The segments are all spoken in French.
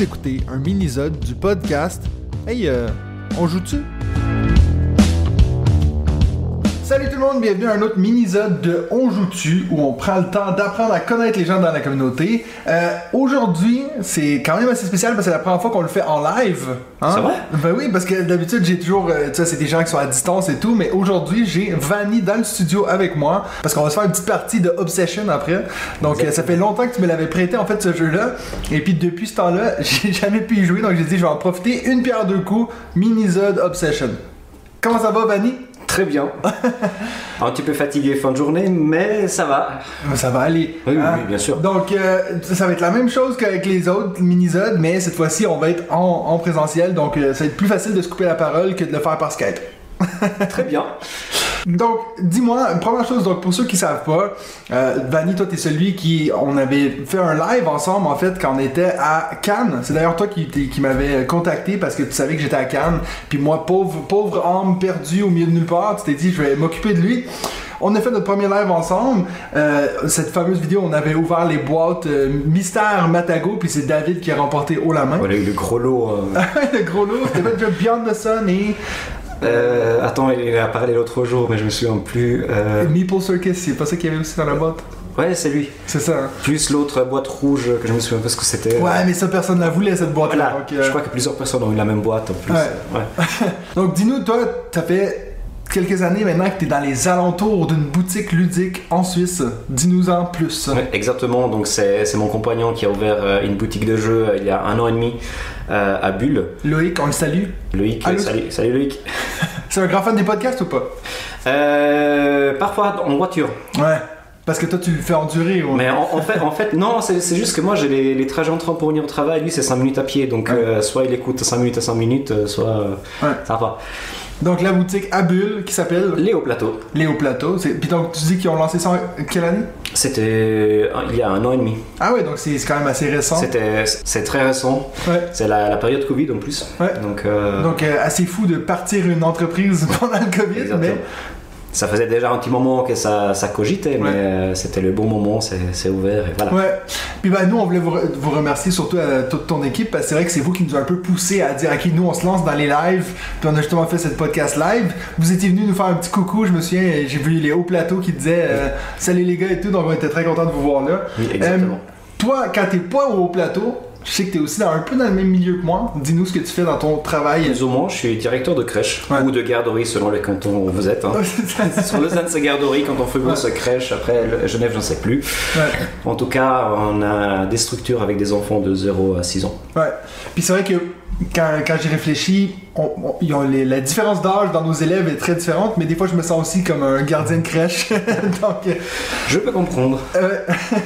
Écoutez un mini-sode du podcast Hey, euh, on joue-tu? Salut tout le monde, bienvenue à un autre mini-sode de On joue-tu où on prend le temps d'apprendre à connaître les gens dans la communauté. Euh, Aujourd'hui, c'est quand même assez spécial parce que c'est la première fois qu'on le fait en live. Hein? C'est vrai? Ben oui, parce que d'habitude j'ai toujours, euh, tu sais, c'est des gens qui sont à distance et tout, mais aujourd'hui j'ai Vanny dans le studio avec moi parce qu'on va se faire une petite partie de Obsession après. Donc euh, ça fait longtemps que tu me l'avais prêté en fait ce jeu-là, et puis depuis ce temps-là j'ai jamais pu y jouer, donc j'ai dit je vais en profiter une pierre deux coups, mini-zode Obsession. Comment ça va Vanny? Très bien. un petit peu fatigué fin de journée, mais ça va. Ça va aller. Oui, oui, hein? oui, bien sûr. Donc, euh, ça va être la même chose qu'avec les autres mini-zodes, mais cette fois-ci, on va être en, en présentiel, donc euh, ça va être plus facile de se couper la parole que de le faire par Skype. Très bien. Donc, dis-moi, première chose, donc pour ceux qui savent pas, euh, Vanny, toi, t'es celui qui, on avait fait un live ensemble, en fait, quand on était à Cannes. C'est d'ailleurs toi qui, m'avais contacté parce que tu savais que j'étais à Cannes. Puis moi, pauvre, pauvre âme perdue au milieu de nulle part, tu t'es dit, je vais m'occuper de lui. On a fait notre premier live ensemble. Euh, cette fameuse vidéo, on avait ouvert les boîtes euh, Mystère Matago, puis c'est David qui a remporté haut la main. Voilà, le gros lot. euh. le gros lot, c'était Beyond the Sun et Euh, attends, il a parlé l'autre jour, mais je me souviens plus. Euh, Meeple Circus, c'est pas ça qu'il y avait aussi dans la boîte. Ouais, c'est lui. C'est ça, hein? Plus l'autre boîte rouge que je me souviens pas ce que c'était. Ouais, mais ça, personne la voulait, cette boîte-là. Voilà. euh, Je crois que plusieurs personnes ont eu la même boîte en plus. Ouais. Ouais. Donc, dis-nous, toi, ça fait quelques années maintenant que tu es dans les alentours d'une boutique ludique en Suisse. Dis-nous en plus. Exactement, donc c'est mon compagnon qui a ouvert euh, une boutique de jeux euh, il y a un an et demi euh, à Bulle. Loïc, on le salue. Loïc, Allô? salut, salut Loïc. C'est un grand fan des podcasts ou pas? Euh, parfois en voiture, Ouais. Parce que toi, tu le fais endurer. Ouais. Mais en, en fait, en fait, non, c'est juste que moi j'ai les, les trajets en train pour venir au travail, lui c'est 5 minutes à pied, donc Ouais. euh, soit il écoute 5 minutes à 5 minutes, soit Ouais. ça va. Donc, la boutique à Bulle qui s'appelle Léo Plateau, Léo Plateau. Puis donc, tu dis qu'ils ont lancé ça en quelle année? c'était euh, il y a un an et demi. Ah ouais, donc c'est quand même assez récent. C'était, c'est très récent, Ouais. c'est la, la période Covid en plus. Ouais. Donc, euh, Donc, euh, assez fou de partir une entreprise pendant le COVID, exactement. mais ça faisait déjà un petit moment que ça, ça cogitait, Ouais. mais euh, c'était le bon moment, c'est, ouvert et voilà. Ouais. Puis ben nous, on voulait vous, re- vous remercier surtout à toute ton équipe parce que c'est vrai que c'est vous qui nous a un peu poussé à dire ok, nous on se lance dans les lives. Puis on a justement fait cette podcast live. Vous étiez venus nous faire un petit coucou. Je me souviens, euh, j'ai vu les hauts plateaux qui disaient euh, salut les gars et tout. Donc on était très contents de vous voir là. Oui, exactement. Euh, toi, quand t'es pas au haut plateau, je sais que t'es aussi dans, un peu dans le même milieu que moi. Dis-nous ce que tu fais dans ton travail. Plus ou moins, je suis directeur de crèche Ouais. ou de garderie selon le canton où vous êtes. hein. Sur Lausanne, c'est garderie. Quand on fait bon, c'est crèche. Après, Genève, j'en sais plus. Ouais. En tout cas, on a des structures avec des enfants de 0 à 6 ans. Ouais. Puis c'est vrai que quand, quand j'y réfléchis, on- on- ils ont les- la différence d'âge dans nos élèves est très différente, mais des fois je me sens aussi comme un gardien de crèche. Donc, euh, Je peux comprendre. euh,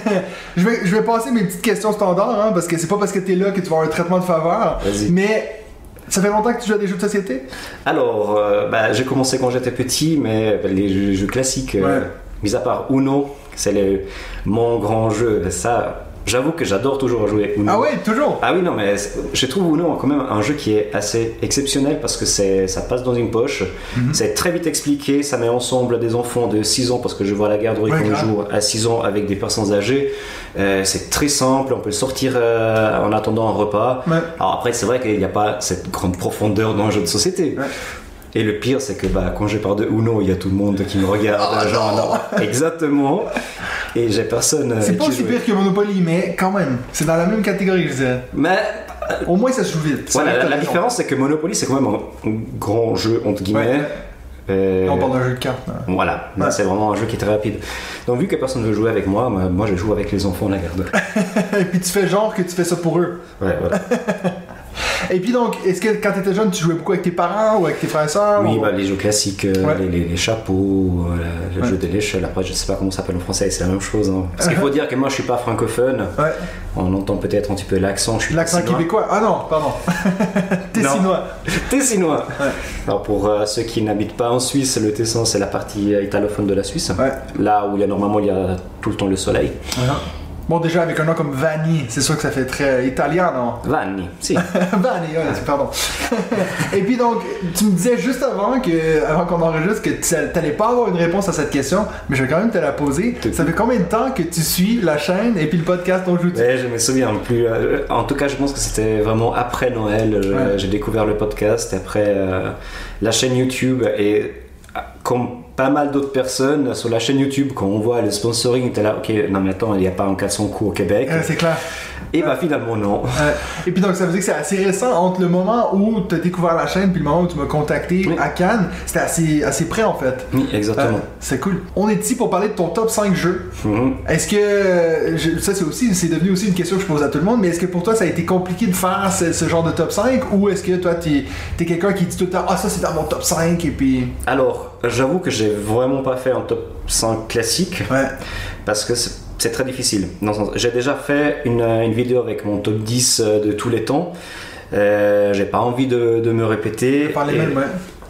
je, vais, je vais passer mes petites questions standards, hein, parce que c'est pas parce que t'es là que tu vas avoir un traitement de faveur. Mais ça fait longtemps que tu joues à des jeux de société? Alors, euh, bah, j'ai commencé quand j'étais petit, mais les jeux, jeux classiques, euh, mis à part Uno, c'est mon grand jeu. Ça, j'avoue que j'adore toujours jouer Uno. Ah ouais, toujours! Ah oui, non, mais je trouve Uno quand même un jeu qui est assez exceptionnel parce que ça passe dans une poche, Mhm. c'est très vite expliqué, ça met ensemble des enfants de 6 ans parce que je vois la garderie Ouais, qu'on joue à 6 ans avec des personnes âgées. Euh, c'est très simple, on peut le sortir euh, en attendant un repas. Ouais. Alors après, c'est vrai qu'il n'y a pas cette grande profondeur dans un jeu de société. Ouais. Et le pire, c'est que bah, quand je parle de Uno, il y a tout le monde qui me regarde. Oh genre, non. Exactement. Et j'ai personne. euh, C'est pas aussi pire que Monopoly, mais quand même, c'est dans la même catégorie, je dirais. Mais Au moins ça se joue vite. Voilà, la, différence c'est que Monopoly c'est quand même un, grand jeu entre guillemets. Ouais. Euh, On parle d'un jeu de cartes. là. voilà, Ouais. c'est vraiment un jeu qui est très rapide. Donc vu que personne ne veut jouer avec moi, moi, moi, je joue avec les enfants de la garde. Et puis tu fais genre que tu fais ça pour eux. Ouais, voilà. Et puis donc, est-ce que quand t'étais jeune, tu jouais beaucoup avec tes parents ou avec tes frères et sœurs? Oui, ou- bah, les jeux classiques, euh, Ouais. les, les- les chapeaux, euh, le Ouais. jeu de l'échelle, après je sais pas comment ça s'appelle en français, c'est la même chose. hein. Parce qu'il faut dire que moi je suis pas francophone, Ouais. on entend peut-être un petit peu l'accent, L'accent québécois. Ah non, pardon. Tessinois. Tessinois. Alors pour euh, ceux qui n'habitent pas en Suisse, le Tessin c'est la partie italophone de la Suisse. Là où il y a normalement il y a tout le temps le soleil. Voilà. Bon, déjà, avec un nom comme Vanni, c'est sûr que ça fait très italien, non? Vanni, si. Vanni, ouais, pardon. Et puis donc, tu me disais juste avant que, avant qu'on enregistre que tu n'allais pas avoir une réponse à cette question, mais je vais quand même te la poser. Ça fait combien de temps que tu suis la chaîne et puis le podcast dont je ouais, je me souviens plus. euh, En tout cas, je pense que c'était vraiment après Noël. Ouais. J'ai découvert le podcast, et après euh, la chaîne YouTube et euh, comme pas mal d'autres personnes sur la chaîne YouTube, quand on voit le sponsoring, t'es là, ok, non mais attends, il n'y a pas un 400 coups au Québec. C'est clair. Et bah finalement non. Euh, et puis donc ça veut dire que c'est assez récent entre le moment où tu as découvert la chaîne puis le moment où tu m'as contacté Oui. à Cannes. C'était assez, assez près en fait. Oui, exactement. Euh, c'est cool. On est ici pour parler de ton top 5 jeux. Mhm. Est-ce que euh, je- ça c'est aussi c'est devenu aussi une question que je pose à tout le monde, mais est-ce que pour toi ça a été compliqué de faire ce, ce genre de top 5 ou est-ce que toi t'es es, quelqu'un qui dit tout le temps ah ça c'est dans mon top 5 et puis Alors, j'avoue que j'ai vraiment pas fait un top 5 classique ouais parce que c'est très difficile. J'ai déjà fait une, une vidéo avec mon top 10 de tous les temps. Euh, j'ai pas envie de, de me répéter. ouais.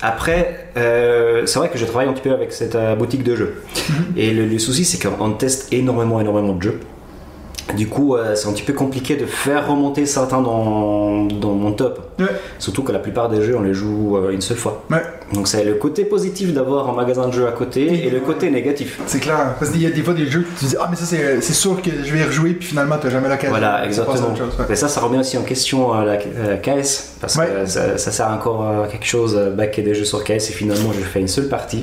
Après, euh, c'est vrai que je travaille un petit peu avec cette euh, boutique de jeux. Et le, le souci, c'est qu'on teste énormément, énormément de jeux. Du coup, euh, c'est un petit peu compliqué de faire remonter certains dans, dans mon top. Ouais. Surtout que la plupart des jeux, on les joue euh, une seule fois. Ouais. Donc c'est le côté positif d'avoir un magasin de jeux à côté et le côté négatif. C'est clair. Parce qu'il y a des fois des jeux que tu dis ah mais ça c'est sûr que je vais y rejouer puis finalement t'as jamais l'occasion. Voilà, Tu exactement. chose, ouais. Mais ça, ça remet aussi en question euh, la KS, parce que ça, ça sert encore à quelque chose, backer des jeux sur KS, et finalement, je fais une seule partie.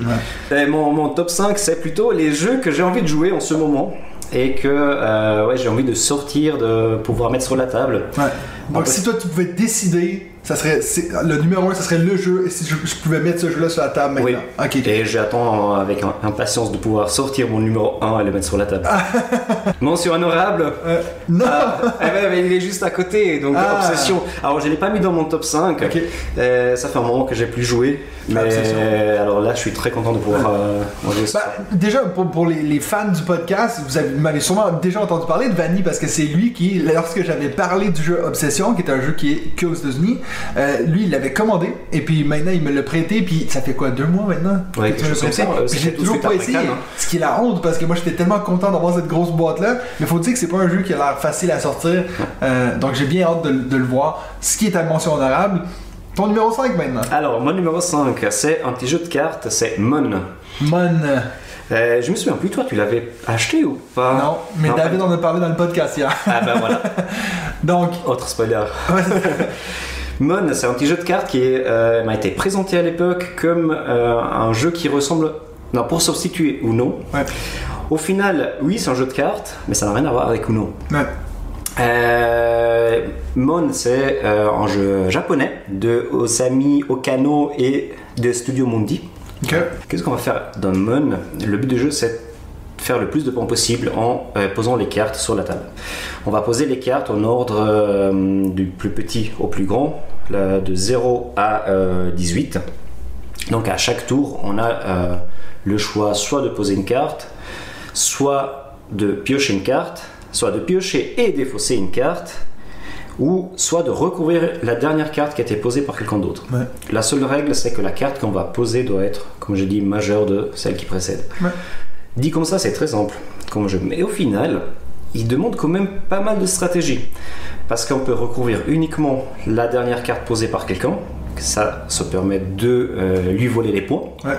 Et mon, mon top 5, c'est plutôt les jeux que j'ai envie de jouer en ce moment, et que euh, ouais, j'ai envie de sortir, de pouvoir mettre sur la table. Ouais. Donc si toi tu pouvais décider, ça serait le numéro 1 ça serait le jeu et si je, je pouvais mettre ce jeu là sur la table maintenant. Oui. Et j'attends avec im- impatience de pouvoir sortir mon numéro 1 et le mettre sur la table. Mention honorable Euh, non. Ah, eh ben, mais il est juste à côté, donc Ah. Obsession. Alors je l'ai pas mis dans mon top 5, Ok. Euh, ça fait un moment que j'ai plus joué, mais alors là je suis très content de pouvoir euh, Bah, déjà, pour, pour les, les fans du podcast, vous avez- vous m'avez sûrement déjà entendu parler de Vanny parce que c'est lui qui, lorsque j'avais parlé du jeu Obsession, qui est un jeu qui est que aux États-Unis, euh, lui il l'avait commandé et puis maintenant il me l'a prêté. Puis ça fait quoi, deux mois maintenant? Ouais, que tu me prêté? J'ai toujours pas essayé, Cannes, hein. ce qui est la honte parce que moi j'étais tellement content d'avoir cette grosse boîte là. Mais faut dire que c'est pas un jeu qui a l'air facile à sortir, Euh, donc j'ai bien hâte de, de le voir. Ce qui est à mention honorable. Ton numéro 5 maintenant. Alors mon numéro 5, c'est un petit jeu de cartes, c'est Mon. Mon. Euh, je me souviens plus, toi tu l'avais acheté ou pas? Non, mais David en a parlé dans le podcast hier. Ah ben voilà, Donc, autre spoiler. Mon, c'est un petit jeu de cartes qui euh, m'a été présenté à l'époque comme euh, un jeu qui ressemble, non, pour substituer Uno. ouais. Au final, oui, c'est un jeu de cartes, mais ça n'a rien à voir avec Uno. ouais. Euh, Mon, c'est euh, un jeu japonais de Osami Okano et de Studio Mundi. Qu'est-ce qu'on va faire dans Mon? Le but du jeu, c'est de faire le plus de points possible en euh, posant les cartes sur la table. On va poser les cartes en ordre euh, du plus petit au plus grand, là, de 0 à euh, 18. Donc à chaque tour, on a euh, le choix soit de poser une carte, soit de piocher une carte, soit de piocher et défausser une carte, ou soit de recouvrir la dernière carte qui a été posée par quelqu'un d'autre. Ouais. La seule règle, c'est que la carte qu'on va poser doit être, comme j'ai dit, majeure de celle qui précède. Ouais. Dit comme ça, c'est très simple comme jeu. Mais au final, il demande quand même pas mal de stratégie. Parce qu'on peut recouvrir uniquement la dernière carte posée par quelqu'un. Ça, ça permet de euh, lui voler les points. Ouais.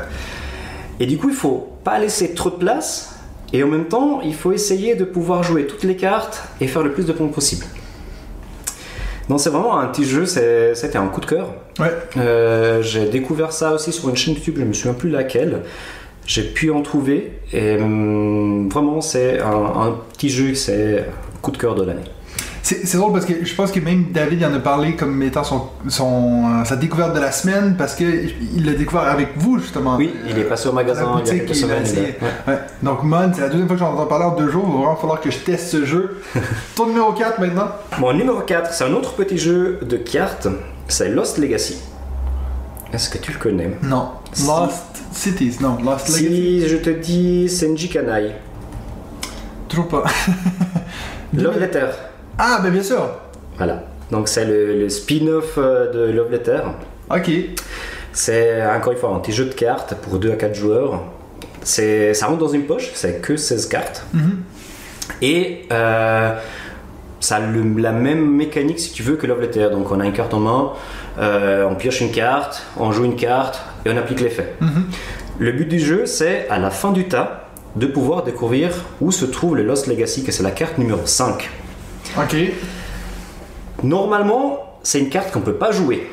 Et du coup, il faut pas laisser trop de place. Et en même temps, il faut essayer de pouvoir jouer toutes les cartes et faire le plus de points possible. Donc c'est vraiment un petit jeu, c'était un coup de cœur. Ouais. Euh, j'ai découvert ça aussi sur une chaîne YouTube, je me souviens plus laquelle. J'ai pu en trouver et hum, vraiment c'est un, un petit jeu, c'est coup de cœur de l'année. C'est drôle parce que je pense que même David en a parlé comme étant son, son, euh, sa découverte de la semaine parce que il l'a découvert avec vous justement. Oui, il est passé au magasin la il y a boutique, quelques semaines. a-. Ouais. Donc Mon, c'est la deuxième fois que j'en entends parler en deux jours. Il va vraiment falloir que je teste ce jeu. Ton numéro 4 maintenant. Mon numéro 4, c'est un autre petit jeu de cartes, c'est Lost Legacy. Est-ce que tu le connais? Non. Si. Lost Cities. Non. Lost Legacy. Si je te dis Senji Kanai, Toujours pas. Love Letter, Ah ben bien sûr. voilà. Donc c'est le, le spin-off euh, de Love Letter. Ok. C'est encore une fois un petit jeu de cartes pour 2 à 4 joueurs. C'est, ça rentre dans une poche, c'est que 16 cartes. Mhm. Et euh, ça a le- la même mécanique, si tu veux, que Love Letter. Donc, on a une carte en main, euh, on pioche une carte, on joue une carte et on applique l'effet. Le but du jeu, c'est à la fin du tas de pouvoir découvrir où se trouve le Lost Legacy, que c'est la carte numéro 5. Ok. Normalement, c'est une carte qu'on peut pas jouer.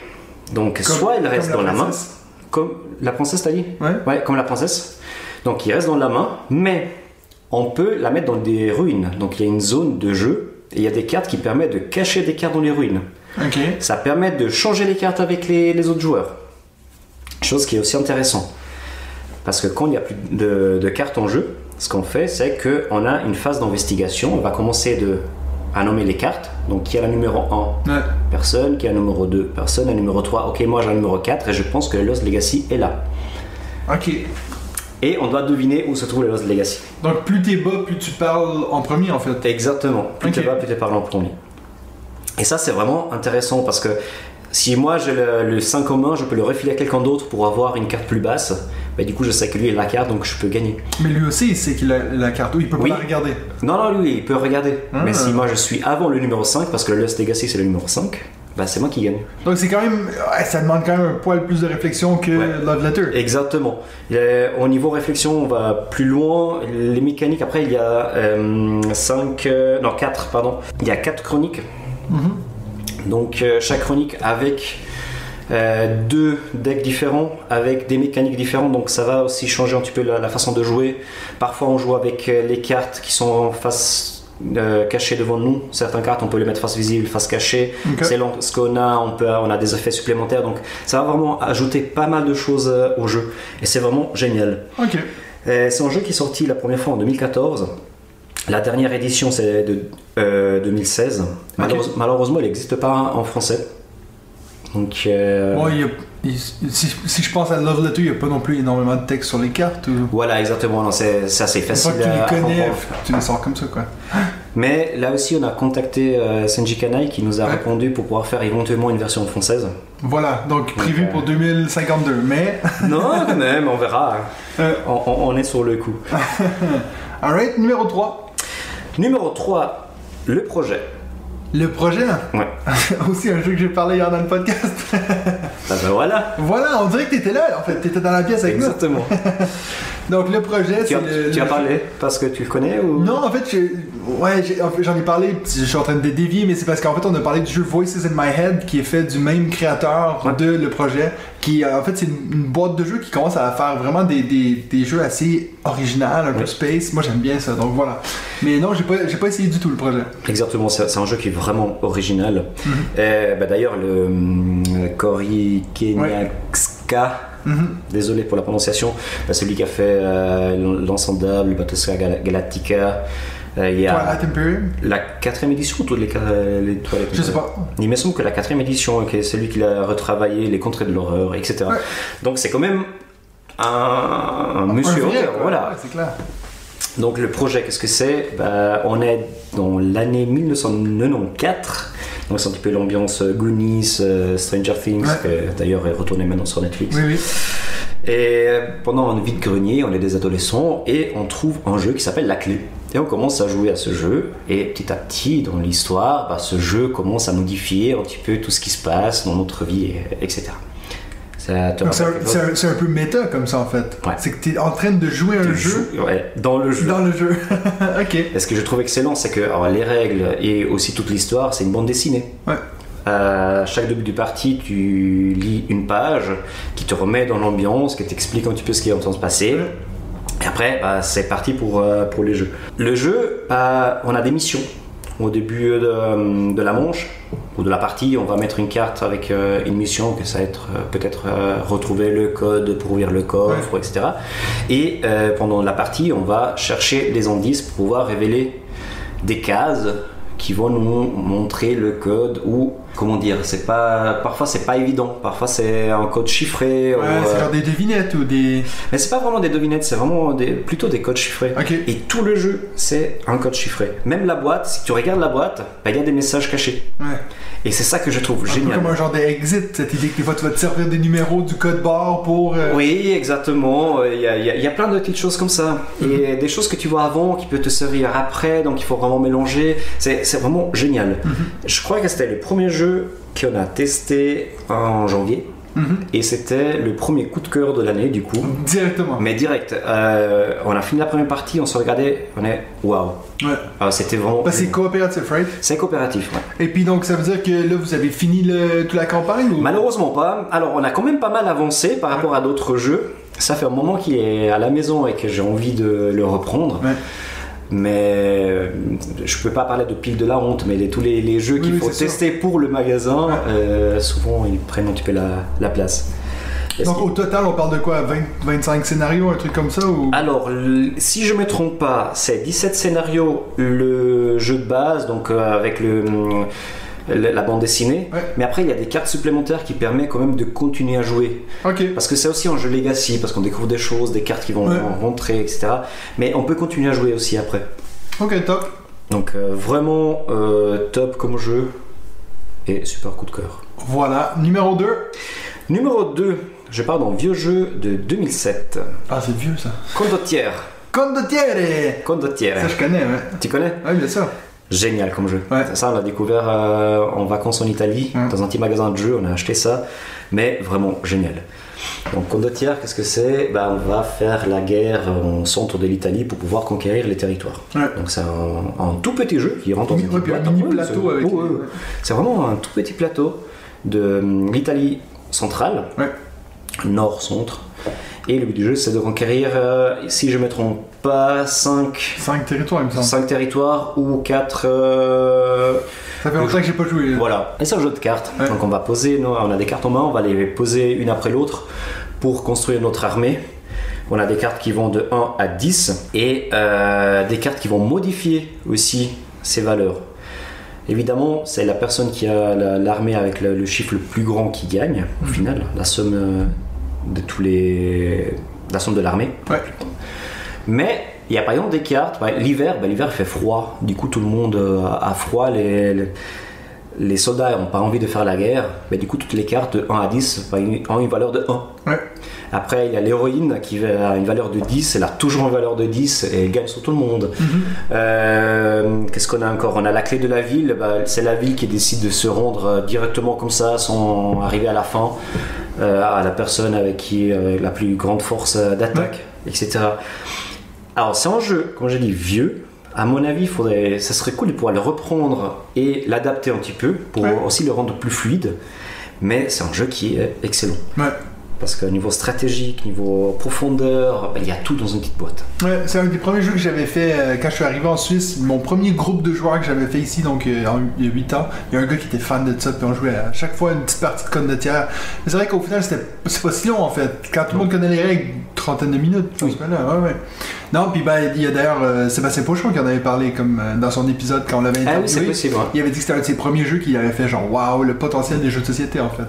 Donc, Comme- soit elle reste dans la main, comme la princesse, t'as dit Ouais. Ouais, comme la princesse. Donc, il reste dans la main, mais on peut la mettre dans des ruines. Donc, il y a une zone de jeu et il y a des cartes qui permettent de cacher des cartes dans les ruines. Ok. Ça permet de changer les cartes avec les, les autres joueurs. Chose qui est aussi intéressant. Parce que quand il n'y a plus de, de cartes en jeu, ce qu'on fait, c'est qu'on a une phase d'investigation. On va commencer de, à nommer les cartes. Donc, qui a la numéro 1 Ouais. Personne. Qui a la numéro 2 Personne. La numéro 3 Ok, moi j'ai la numéro 4 et je pense que le Lost Legacy est là. Ok. Et on doit deviner où se trouve le Lost Legacy. Donc plus t'es bas, plus tu parles en premier en fait. Exactement. Plus tu vas, plus tu parles en premier. Et ça, c'est vraiment intéressant parce que si moi j'ai le, le 5 en main, je peux le refiler à quelqu'un d'autre pour avoir une carte plus basse. Bah, du coup, je sais que lui il a la carte donc je peux gagner. Mais lui aussi, il sait qu'il a la carte. Ou il peut pas Oui. la regarder. Non, non, lui il peut regarder. Ah. Mais si moi je suis avant le numéro 5, parce que le Lost Legacy c'est le numéro 5, bah c'est moi qui gagne. Donc c'est quand même. ça demande quand même un poil plus de réflexion que Ouais. Love Letter. Exactement. Et au niveau réflexion, on va plus loin. Les mécaniques, après, il y a 5, non 4, pardon. Il y a 4 chroniques. Mhm. Donc euh, chaque chronique avec euh, deux decks différents, avec des mécaniques différentes. Donc ça va aussi changer un petit peu la, la façon de jouer. Parfois, on joue avec euh, les cartes qui sont face euh, cachées devant nous. Certaines cartes, on peut les mettre face visible, face cachée. Ok. Selon ce qu'on a, on, peut, on a des effets supplémentaires. Donc ça va vraiment ajouter pas mal de choses euh, au jeu. Et c'est vraiment génial. Ok. Euh, c'est un jeu qui est sorti la première fois en 2014. La dernière édition, c'est de euh, 2016. Malheureuse- Malheureusement, il n'existe pas en français. Donc, euh, Bon, il y a- il- si, si je pense à Love Letter, il n'y a pas non plus énormément de texte sur les cartes. Ou... voilà, exactement. non, c'est c'est assez Une facile fois que tu les connais, tu les sors comme ça quoi. Mais là aussi, on a contacté euh, Senji Kanai qui nous a Ouais. répondu pour pouvoir faire éventuellement une version française. Voilà, donc prévu pour 2052. Mais. non, quand même, on verra. Euh, On, on- on est sur le coup. alright, numéro 3. Numéro 3, le projet. Le projet, là. Ouais. aussi un jeu que j'ai parlé hier dans le podcast. Bah, bah voilà. voilà, on dirait que t'étais là en fait, t'étais dans la pièce avec nous. Exactement. Donc le projet, tu c'est as, le. tu as le- parlé parce que tu le connais ou? Non, en fait, j'ai- ouais, j'en ai parlé, je suis en train de dévier, mais c'est parce qu'en fait, on a parlé du jeu Voices in My Head qui est fait du même créateur Ouais. de le projet. Qui, en fait, c'est une, une boîte de jeux qui commence à faire vraiment des, des, des jeux assez original, un peu Ouais. space. Moi, j'aime bien ça, donc voilà. Mais non, j'ai pas, pas essayé du tout le projet. Exactement, c'est un jeu qui est vraiment original. Bah, D'ailleurs, le hum, Cory Keniakska, Mhm. désolé pour la prononciation, bah, celui qui a fait euh, l'Ensendable, Battlestar Gal- Galactica, euh, il y a Twilight Imperium la quatrième édition ou toutes les, les Twilight Je sais pas. Il me semble que la quatrième édition, qui est celui qui a retravaillé les contrées de l'horreur, etc. Ouais. Donc c'est quand même un, un monsieur vrai, voilà. Ouais, c'est clair. Donc le projet, qu'est-ce que c'est? Bah, On est dans l'année 1994. Donc c'est un petit peu l'ambiance euh, Goonies, euh, Stranger Things, Ouais. qui d'ailleurs est retourné maintenant sur Netflix. Oui, oui. Et euh, pendant un vide-grenier, on est des adolescents et on trouve un jeu qui s'appelle La Clé. Et on commence à jouer à ce jeu et petit à petit dans l'histoire, bah, ce jeu commence à modifier un petit peu tout ce qui se passe dans notre vie, et- etc. Ça te Donc, C'est un, c'est peu méta comme ça en fait. Ouais. C'est que t'es en train de jouer un Tu jeu ouais, dans le jeu. dans le jeu. ok. Et ce que je trouve excellent, c'est que alors, les règles et aussi toute l'histoire, c'est une bande dessinée. Ouais. À chaque début du parti, tu lis une page qui te remet dans l'ambiance, qui t'explique un petit peu ce qui est en train de se passer. Ouais. Et après, bah, c'est parti pour, euh, pour les jeux. Le jeu, bah, on a des missions. Au début de, de la manche ou de la partie, on va mettre une carte avec euh, une mission, que ça va être euh, peut-être euh, retrouver le code pour ouvrir le coffre, etc. Et euh, pendant la partie, on va chercher les indices pour pouvoir révéler des cases qui vont nous montrer le code ou comment dire, c'est pas parfois c'est pas évident, parfois c'est un code chiffré. Ouais, ou, c'est euh, genre des devinettes ou des. mais c'est pas vraiment des devinettes, c'est vraiment des, plutôt des codes chiffrés. Ok. Et tout le jeu, c'est un code chiffré. Même la boîte, si tu regardes la boîte, bah, il y a des messages cachés. Ouais. Et c'est ça que je trouve Un peu génial. comme un genre d'exit, cette idée que des fois tu vas te servir des numéros du code barre pour. euh, Oui, exactement. Il y, a, il y a- il y a plein de petites choses comme ça. Et des choses que tu vois avant qui peuvent te servir après, donc il faut vraiment mélanger. C'est c'est vraiment génial. Je crois que c'était le premier jeu qu'on a testé en janvier. Mhm. Et c'était le premier coup de cœur de l'année, du coup. Directement. Mais direct, euh, on a fini la première partie, on se regardait, on est waouh. Ouais. Ah, C'était vraiment. Que c'est coopératif, right? C'est coopératif, ouais. Et puis donc ça veut dire que là vous avez fini le, toute la campagne ou... Malheureusement pas. Alors, on a quand même pas mal avancé par rapport à d'autres jeux. Ça fait un moment qu'il est à la maison et que j'ai envie de le reprendre. Ouais. Mais euh, je peux pas parler de pile de la honte, mais les- tous les, les jeux qu'il faut tester pour le magasin, euh, souvent ils prennent un petit peu la, la place. Donc au total on parle de quoi? 20, 25 scénarios, un truc comme ça ou... Alors, si je me trompe pas, c'est 17 scénarios le jeu de base, donc euh, avec le, la bande dessinée. Ouais. Mais après, il y a des cartes supplémentaires qui permettent quand même de continuer à jouer. Parce que c'est aussi un jeu legacy, parce qu'on découvre des choses, des cartes qui vont Ouais. rentrer, etc. Mais on peut continuer à jouer aussi après. Ok, top. Donc euh, vraiment euh, top comme jeu et super coup de cœur. Voilà. Numéro 2. Numéro 2, je pars dans vieux jeu de 2007. Ah c'est vieux ça. Condottiere. Condottiere Condottiere. Ça je connais, ouais. Tu connais? Ouais, bien sûr. Génial comme jeu. Ouais. Ça, on l'a découvert euh, en vacances en Italie, Ouais. dans un petit magasin de jeux, on a acheté ça, mais vraiment génial. Donc Condottiere, qu'est-ce que c'est? Ben, On va faire la guerre au centre de l'Italie pour pouvoir conquérir les territoires. Ouais. Donc c'est un, un tout petit jeu qui rentre mini Ouais, plateau c'est- avec. ouais, ouais. C'est vraiment un tout petit plateau de hum, l'Italie centrale, nord-centre. Et le but du jeu, c'est de conquérir, euh, si je me trompe pas, 5 5 territoires il me semble. cinq territoires ou 4 Ça fait longtemps que j'ai pas joué. là. voilà et c'est un jeu de cartes Ouais. donc on va poser nos- on a des cartes en main on va les poser une après l'autre pour construire notre armée on a des cartes qui vont de 1 à 10 et euh, des cartes qui vont modifier aussi ces valeurs évidemment c'est la personne qui a la- l'armée avec le, le chiffre le plus grand qui gagne au final la somme euh, de tous les la somme de l'armée Ouais. Mais il y a par exemple des cartes, bah, l'hiver, bah, l'hiver fait froid, du coup tout le monde euh, a froid, les, les, les soldats n'ont pas envie de faire la guerre, mais du coup toutes les cartes de 1 à 10 bah, une- ont une valeur de 1. Ouais. Après il y a l'héroïne qui a une valeur de 10, elle a toujours une valeur de 10 et elle gagne sur tout le monde. Euh, Qu'est-ce qu'on a encore? On a la clé de la ville, bah, c'est la ville qui décide de se rendre euh, directement comme ça sans arriver à la fin euh, à la personne avec qui la plus grande force d'attaque, etc. Alors c'est un jeu, comme j'ai dit, vieux. À mon avis, faudrait, ça serait cool de pouvoir le reprendre et l'adapter un petit peu pour Ouais. aussi le rendre plus fluide. Mais c'est un jeu qui est excellent. Ouais. Parce que niveau stratégique, niveau profondeur, ben, il y a tout dans une petite boîte. Ouais, c'est un des premiers jeux que j'avais fait euh, quand je suis arrivé en Suisse. Mon premier groupe de joueurs que j'avais fait ici, donc euh, en- il y a 8 ans. Il y a un gars qui était fan de ça, puis on jouait à chaque fois une petite partie de condottière. Mais c'est vrai qu'au final, c'était c'est pas si long en fait. Quand tout le monde connaît les règles, trentaine de minutes, je pense Oui. que là, ouais, ouais. Non, puis ben, il y a d'ailleurs euh, Sébastien Pochon qui en avait parlé comme euh, dans son épisode quand on l'avait Ah oui, c'est interviewé. possible. hein. Il avait dit que c'était un de ses premiers jeux qu'il avait fait, genre waouh, le potentiel des jeux de société en fait.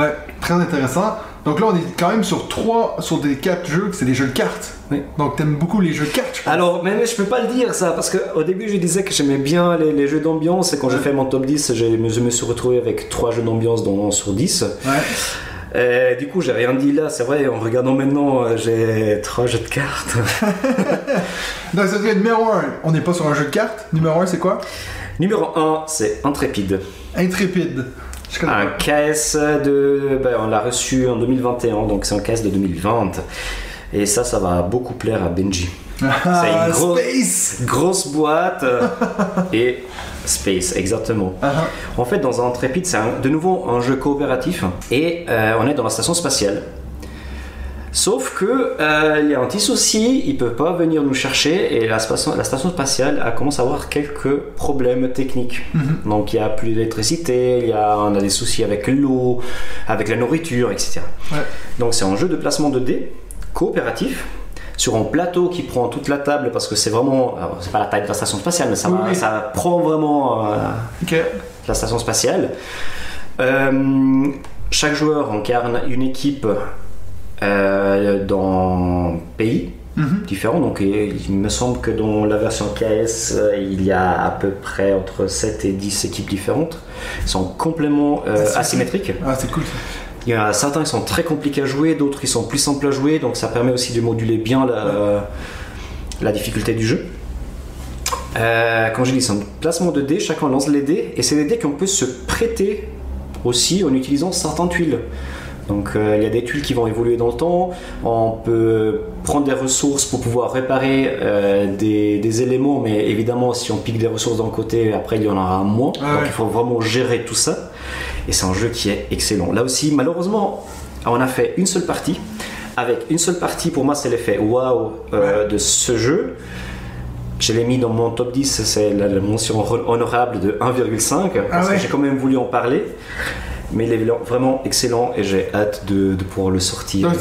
Ouais, très intéressant. Donc là, on est quand même sur trois, sur des quatre jeux, que c'est des jeux de cartes. Oui. Donc t'aimes beaucoup les jeux de cartes, je. Alors, mais, mais je peux pas le dire ça, parce qu'au début je disais que j'aimais bien les, les jeux d'ambiance, et quand j'ai fait mon top 10, j'ai- je me suis retrouvé avec 3 jeux d'ambiance sur 10. Ouais. Du coup, j'ai rien dit là, c'est vrai, en regardant maintenant, euh, j'ai 3 jeux de cartes. Donc ça numéro 1, on n'est pas sur un jeu de cartes. Numéro 1, c'est quoi? Numéro 1, c'est Intrépide. Intrépide. Un. KS de. ben, on l'a reçu en 2021, donc c'est un KS de 2020. Et ça, ça va beaucoup plaire à Benji. Ah, une grosse- Space Grosse boîte et Space, exactement. Ah, En fait, dans un c'est de nouveau un jeu coopératif et euh, on est dans la station spatiale. Sauf que euh, il y a un petit souci, ils peuvent pas venir nous chercher et la station, la station spatiale a commencé à avoir quelques problèmes techniques. Mhm. Donc il y a plus d'électricité, il y a, on a des soucis avec l'eau, avec la nourriture, etc. Ouais. Donc c'est un jeu de placement de dés coopératif. sur un plateau qui prend toute la table parce que c'est vraiment, c'est pas la taille de la station spatiale, mais ça, Oui, prend vraiment euh, la station spatiale. Euh, chaque joueur incarne une équipe dans un pays Mhm. différent. Donc il me semble que dans la version KS, euh, il y a à peu près entre 7 et 10 équipes différentes. Ils sont complètement euh, Ah, asymétriques. Ah, c'est cool. Il y en a certains qui sont très compliqués à jouer, d'autres qui sont plus simples à jouer, donc ça permet aussi de moduler bien la, la difficulté du jeu. Euh, comme je dis, c'est un placement de dés, chacun lance les dés, et c'est des dés qu'on peut se prêter aussi en utilisant certaines tuiles. Donc euh, il y a des tuiles qui vont évoluer dans le temps, on peut prendre des ressources pour pouvoir réparer euh, des, des éléments, mais évidemment si on pique des ressources d'un côté, après il y en aura moins, Ah donc ouais. il faut vraiment gérer tout ça. Et c'est un jeu qui est excellent. Là aussi, malheureusement, on a fait une seule partie. Avec une seule partie, pour moi, c'est l'effet waouh euh, de ce jeu. Je l'ai mis dans mon top 10, c'est la, la mention honorable de 1,5, parce Ah ouais. que j'ai quand même voulu en parler. Mais il est vraiment excellent et j'ai hâte de, de pouvoir le sortir. Donc,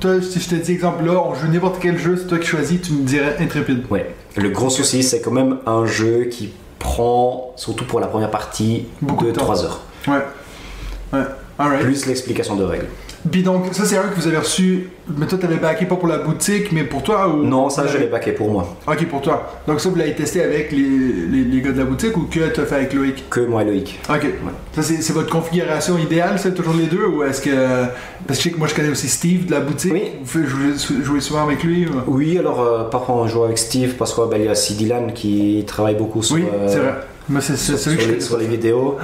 toi, si je te dis exemple là, on joue n'importe quel jeu, c'est toi qui choisis, tu me dirais intrépide. Ouais. Le gros souci, c'est quand même un jeu qui prend, surtout pour la première partie, Beaucoup de temps. 2-3 heures. Ouais. Ouais. Plus l'explication de règles. Puis donc, ça c'est un que vous avez reçu, mais toi t'avais backé pas pour la boutique, mais pour toi ou? Non, ça, je l'ai baqué pour moi. Ok, pour toi. Donc ça, vous l'avez testé avec les, les, les gars de la boutique ou que tu as fait avec Loïc? Que moi Loïc. Ok. Ça, c'est votre configuration idéale, c'est toujours les deux ou est-ce que. Parce que je sais que moi je connais aussi Steve de la boutique. Oui. Vous jouer souvent avec lui ou- Oui, alors euh, parfois on joue avec Steve parce qu'il y a aussi Dylan qui travaille beaucoup sur, Oui, euh, c'est vrai. C'est c'est sur, je les, sur les vidéos.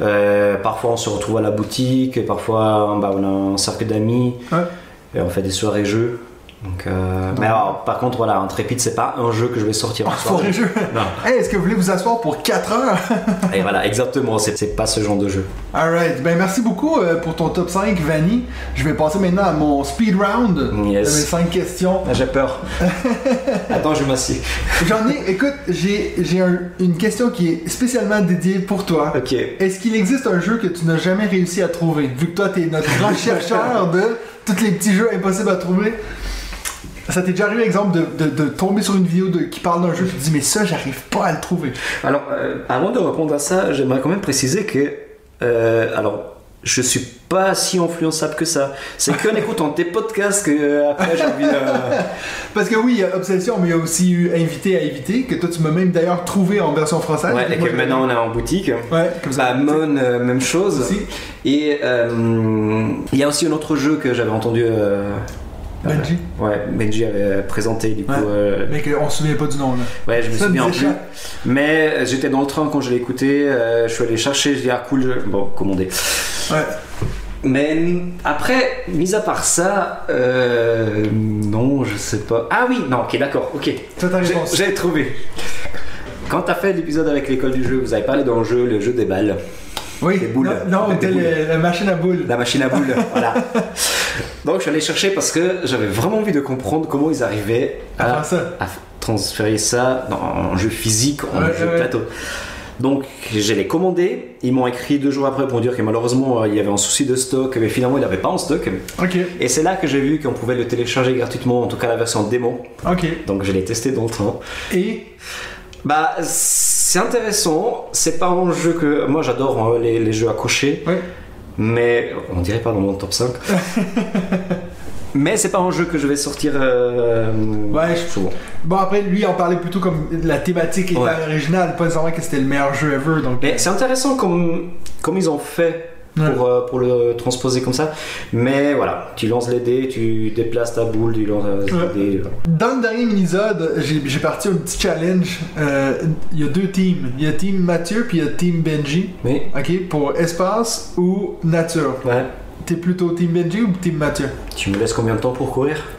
Euh, parfois on se retrouve à la boutique, parfois bah, on a un cercle d'amis Ouais. et on fait des soirées jeux. Donc, euh, mais alors, par contre, voilà, Intrépide, c'est pas un jeu que je vais sortir en Ah, soirée. forêt jeu. Non. Hey, est-ce que vous voulez vous asseoir pour 4 heures? Et voilà, exactement, c'est pas ce genre de jeu. Alright, ben merci beaucoup euh, pour ton top 5, Vanny. Je vais passer maintenant à mon speed round Yes. de mes 5 questions. J'ai peur. Attends, je m'assieds. J'en ai, écoute, j'ai j'ai un- une question qui est spécialement dédiée pour toi. Ok. Est-ce qu'il existe un jeu que tu n'as jamais réussi à trouver Vu que toi, t'es notre grand chercheur de tous les petits jeux impossibles à trouver? Ça t'est déjà arrivé, exemple, de, de- de tomber sur une vidéo de, qui parle d'un jeu et tu te dis, mais ça, j'arrive pas à le trouver. Alors, euh, avant de répondre à ça, j'aimerais quand même préciser que. euh, alors, je suis pas si influençable que ça. C'est qu'en écoutant tes podcasts que euh, après j'ai envie de. Parce que oui, il y a Obsession, mais il y a aussi eu Invité à éviter, que toi, tu m'as même d'ailleurs trouvé en version française. Ouais, et que maintenant on est en boutique. Ouais, comme ça. Bah, Mon, euh, même chose. Aussi. Et il y a aussi un autre jeu que j'avais entendu. Benji. ouais, Benji avait présenté du coup. Ouais. euh, Mais qu'on se souvient pas du nom, là. ouais, je me Ça souviens plus. Mais euh, j'étais dans le train quand je l'ai écouté. euh, je suis allé chercher. Je dis ah cool. je- Bon, commandé. Ouais. Mais après, mis à part ça, euh, non, je sais pas. Ah oui, non, ok, d'accord, ok. J'ai trouvé. Quand t'as fait l'épisode avec l'école du jeu, vous avez parlé d'un jeu, le jeu des balles, Oui, Des boules. Non, non la machine à boules. la machine à boules, voilà. Donc je suis allé chercher parce que j'avais vraiment envie de comprendre comment ils arrivaient À à, faire ça. à transférer ça dans un jeu physique en Ouais, jeu ouais, plateau. Donc je l'ai commandé, ils m'ont écrit deux jours après pour dire que malheureusement euh, il y avait un souci de stock, mais finalement il n'avait pas en stock. Ok, Et c'est là que j'ai vu qu'on pouvait le télécharger gratuitement, en tout cas la version démo. ok. Donc je l'ai testé dans le train. Et Bah c'est intéressant, c'est pas un jeu que... Moi j'adore hein, les, les jeux à cocher, mais on dirait pas dans mon top 5. mais c'est pas un jeu que je vais sortir euh, Ouais, je- souvent. Bon, après, lui, en parlait plutôt comme la thématique était Ouais. originale, pas nécessairement que c'était le meilleur jeu ever. Donc, Mais c'est intéressant comme, comme ils ont fait Ouais. pour, euh, pour le transposer comme ça. Mais voilà, tu lances les dés, tu déplaces ta boule, tu lances euh, Ouais. les dés. voilà. Dans le dernier mini-zode, j'ai parti un petit challenge. Euh, Il y a deux teams. Il y a Team Mathieu puis il y a Team Benji. Mais Ok, pour espace ou nature. ouais, T'es plutôt Team Benji ou Team Mathieu? Tu me laisses combien de temps pour courir?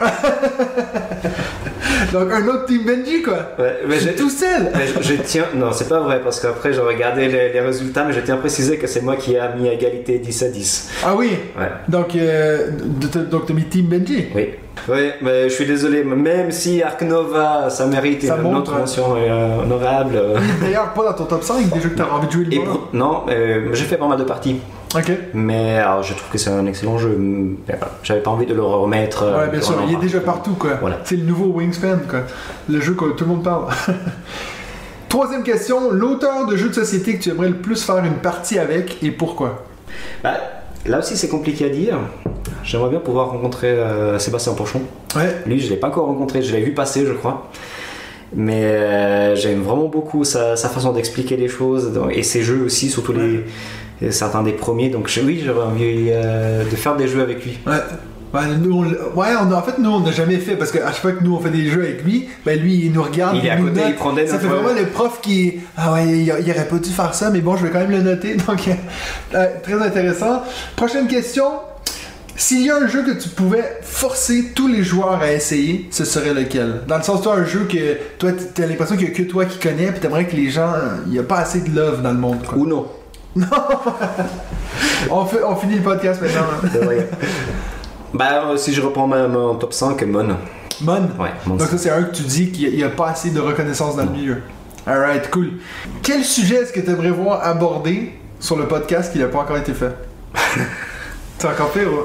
Donc un autre Team Benji quoi. Ouais, mais Je suis tout seul. Mais je, je tiens, non, c'est pas vrai parce qu'après j'ai regardé les, les résultats, mais je tiens à préciser que c'est moi qui ai mis à égalité 10 à 10. Ah oui. Ouais, Donc, euh, donc t'as mis Team Benji. oui. Ouais, mais je suis désolé, même si Ark Nova, ça mérite Ça une monte, autre mention euh, honorable. euh, D'ailleurs, pas dans ton top 5 des jeux que t'as envie de jouer le et non, euh, j'ai fait pas mal de parties, Ok. mais alors, je trouve que c'est un excellent jeu. J'avais pas envie de le remettre. euh, Ouais, bien sûr, il est déjà partout, quoi. Voilà. C'est le nouveau Wingspan, quoi. Le jeu que tout le monde parle. Troisième question, l'auteur de jeux de société que tu aimerais le plus faire une partie avec et pourquoi? Bah, là aussi, c'est compliqué à dire. J'aimerais bien pouvoir rencontrer euh, Sébastien Porchon. Ouais. Lui, je l'ai pas encore rencontré, je l'ai vu passer, je crois. Mais euh, j'aime vraiment beaucoup sa, sa façon d'expliquer les choses et ses jeux aussi, surtout les, et certains des premiers. Donc je- oui, j'aurais envie euh, de faire des jeux avec lui. Ouais. Ouais, nous, on, ouais, on en fait, nous, on n'a jamais fait parce qu'à chaque fois que nous, on fait des jeux avec lui, ben lui, il nous regarde. Il est à nous côté, note. il prend des Ça fait vraiment le prof qui. Ah ouais, il, il aurait pas dû faire ça, mais bon, je vais quand même le noter. Donc, euh, très intéressant. Prochaine question. S'il y a un jeu que tu pouvais forcer tous les joueurs à essayer, ce serait lequel? Dans le sens, toi, un jeu que toi, t'as l'impression qu'il y a que toi qui connais, puis t'aimerais que les gens. Il n'y a pas assez de love dans le monde, quoi. Ou non. On, fait, on finit le podcast maintenant. hein. bah, euh, si je reprends ma- mon top 5, Mon. Mon? Ouais, Mon. Donc ça c'est un que tu dis qu'il n'y a, pas assez de reconnaissance dans le milieu. Alright, cool. Quel sujet est-ce que tu aimerais voir abordé sur le podcast qui n'a pas encore été fait? C'est encore pire, ouais.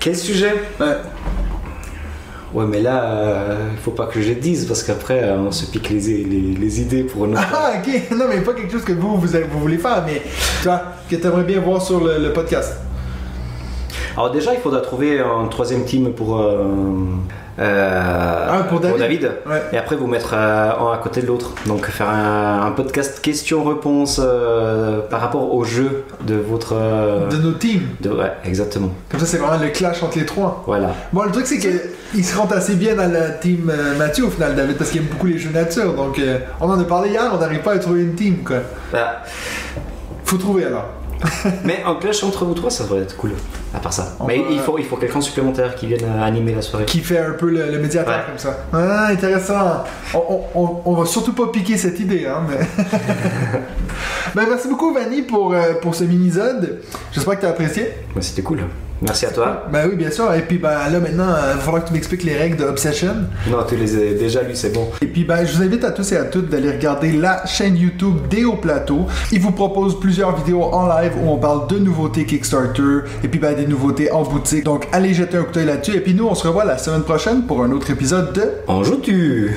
Quel sujet? Ouais. Ouais, mais là, euh, il faut pas que je le dise parce qu'après, euh, on se pique les, les, les idées pour autre. Ah, ok. Non, mais pas quelque chose que vous, vous, vous voulez faire, mais tu vois, que tu aimerais bien voir sur le, le podcast. Alors déjà, il faudra trouver un troisième team pour, euh, euh, Ah, pour David. Ouais. Et après, vous mettre euh, un à côté de l'autre. Donc faire un, un podcast questions-réponses euh, par rapport au jeu de votre... euh, De nos teams. de- ouais, exactement. Comme ça, c'est vraiment le clash entre les trois. Voilà. Bon, le truc, c'est qu'il se rentre assez bien dans la team euh, Mathieu au final, David, parce qu'il aime beaucoup les jeux nature. Donc, euh, on en a parlé hier, on n'arrive pas à trouver une team, quoi. Bah, Faut trouver alors. mais un clash entre vous trois, ça devrait être cool. À part ça. On mais il faut, il faut quelqu'un supplémentaire qui vienne animer la soirée. qui fait un peu le, le médiateur Ouais. comme ça. Ah, intéressant. On, on, on, on va surtout pas piquer cette idée, hein, mais... ben, merci beaucoup, Vanny, pour, euh, pour ce mini-zode. J'espère que tu as apprécié. C'était cool. Merci à toi. Ben oui, bien sûr. Et puis, ben là, maintenant, il va falloir que tu m'expliques les règles de Obsession. Non, tu les as déjà lus, c'est bon. Et puis, ben, je vous invite à tous et à toutes d'aller regarder la chaîne YouTube des Hauts Plateaux. Il vous propose plusieurs vidéos en live où on parle de nouveautés Kickstarter et puis, ben, des nouveautés en boutique. Donc, allez jeter un coup d'œil là-dessus. Et puis, nous, on se revoit la semaine prochaine pour un autre épisode de... En joues-tu